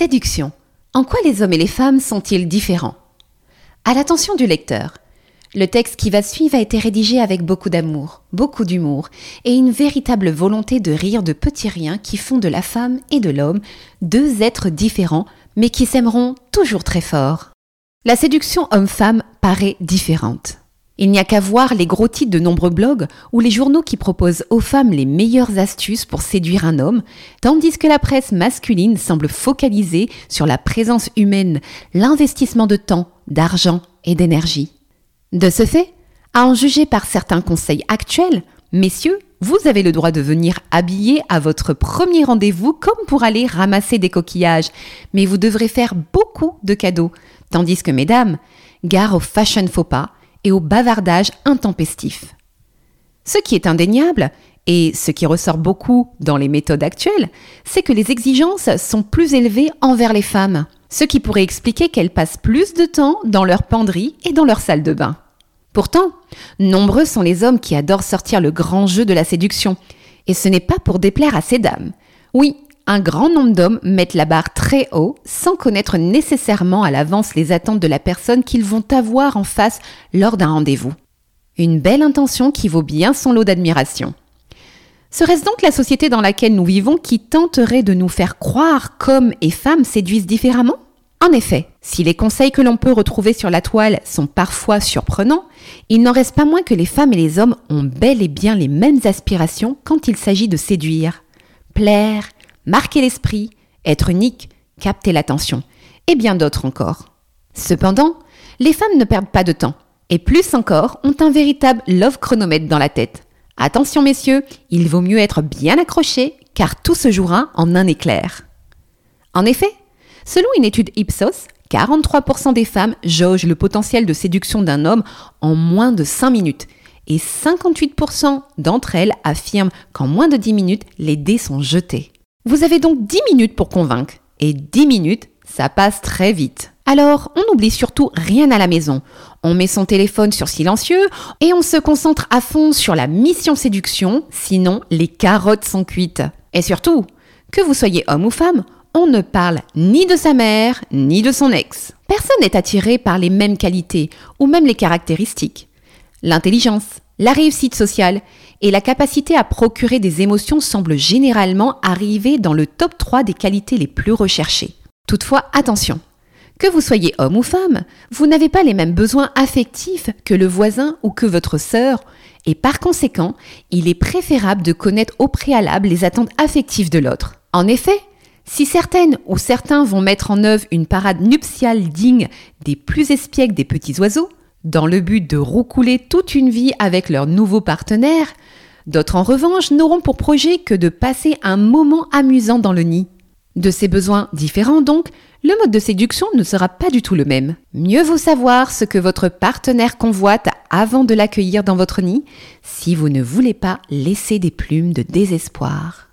Séduction. En quoi les hommes et les femmes sont-ils différents? À l'attention du lecteur, le texte qui va suivre a été rédigé avec beaucoup d'amour, beaucoup d'humour et une véritable volonté de rire de petits riens qui font de la femme et de l'homme deux êtres différents mais qui s'aimeront toujours très fort. La séduction homme-femme paraît différente. Il n'y a qu'à voir les gros titres de nombreux blogs ou les journaux qui proposent aux femmes les meilleures astuces pour séduire un homme, tandis que la presse masculine semble focaliser sur la présence humaine, l'investissement de temps, d'argent et d'énergie. De ce fait, à en juger par certains conseils actuels, messieurs, vous avez le droit de venir habiller à votre premier rendez-vous comme pour aller ramasser des coquillages, mais vous devrez faire beaucoup de cadeaux, tandis que mesdames, gare au fashion faux pas, et au bavardage intempestif. Ce qui est indéniable, et ce qui ressort beaucoup dans les méthodes actuelles, c'est que les exigences sont plus élevées envers les femmes, ce qui pourrait expliquer qu'elles passent plus de temps dans leur penderie et dans leur salle de bain. Pourtant, nombreux sont les hommes qui adorent sortir le grand jeu de la séduction, et ce n'est pas pour déplaire à ces dames. Oui, un grand nombre d'hommes mettent la barre très haut sans connaître nécessairement à l'avance les attentes de la personne qu'ils vont avoir en face lors d'un rendez-vous. Une belle intention qui vaut bien son lot d'admiration. Serait-ce donc la société dans laquelle nous vivons qui tenterait de nous faire croire qu'hommes et femmes séduisent différemment? En effet, si les conseils que l'on peut retrouver sur la toile sont parfois surprenants, il n'en reste pas moins que les femmes et les hommes ont bel et bien les mêmes aspirations quand il s'agit de séduire, plaire, marquer l'esprit, être unique, capter l'attention, et bien d'autres encore. Cependant, les femmes ne perdent pas de temps, et plus encore, ont un véritable love chronomètre dans la tête. Attention messieurs, il vaut mieux être bien accroché, car tout se jouera en un éclair. En effet, selon une étude Ipsos, 43% des femmes jaugent le potentiel de séduction d'un homme en moins de 5 minutes, et 58% d'entre elles affirment qu'en moins de 10 minutes, les dés sont jetés. Vous avez donc 10 minutes pour convaincre. Et 10 minutes, ça passe très vite. Alors, on n'oublie surtout rien à la maison. On met son téléphone sur silencieux et on se concentre à fond sur la mission séduction, sinon les carottes sont cuites. Et surtout, que vous soyez homme ou femme, on ne parle ni de sa mère, ni de son ex. Personne n'est attiré par les mêmes qualités ou même les caractéristiques. L'intelligence, la réussite sociale et la capacité à procurer des émotions semblent généralement arriver dans le top 3 des qualités les plus recherchées. Toutefois, attention, que vous soyez homme ou femme, vous n'avez pas les mêmes besoins affectifs que le voisin ou que votre sœur, et par conséquent, il est préférable de connaître au préalable les attentes affectives de l'autre. En effet, si certaines ou certains vont mettre en œuvre une parade nuptiale digne des plus espiègles des petits oiseaux, dans le but de roucouler toute une vie avec leur nouveau partenaire, d'autres en revanche n'auront pour projet que de passer un moment amusant dans le nid. De ces besoins différents donc, le mode de séduction ne sera pas du tout le même. Mieux vaut savoir ce que votre partenaire convoite avant de l'accueillir dans votre nid, si vous ne voulez pas laisser des plumes de désespoir.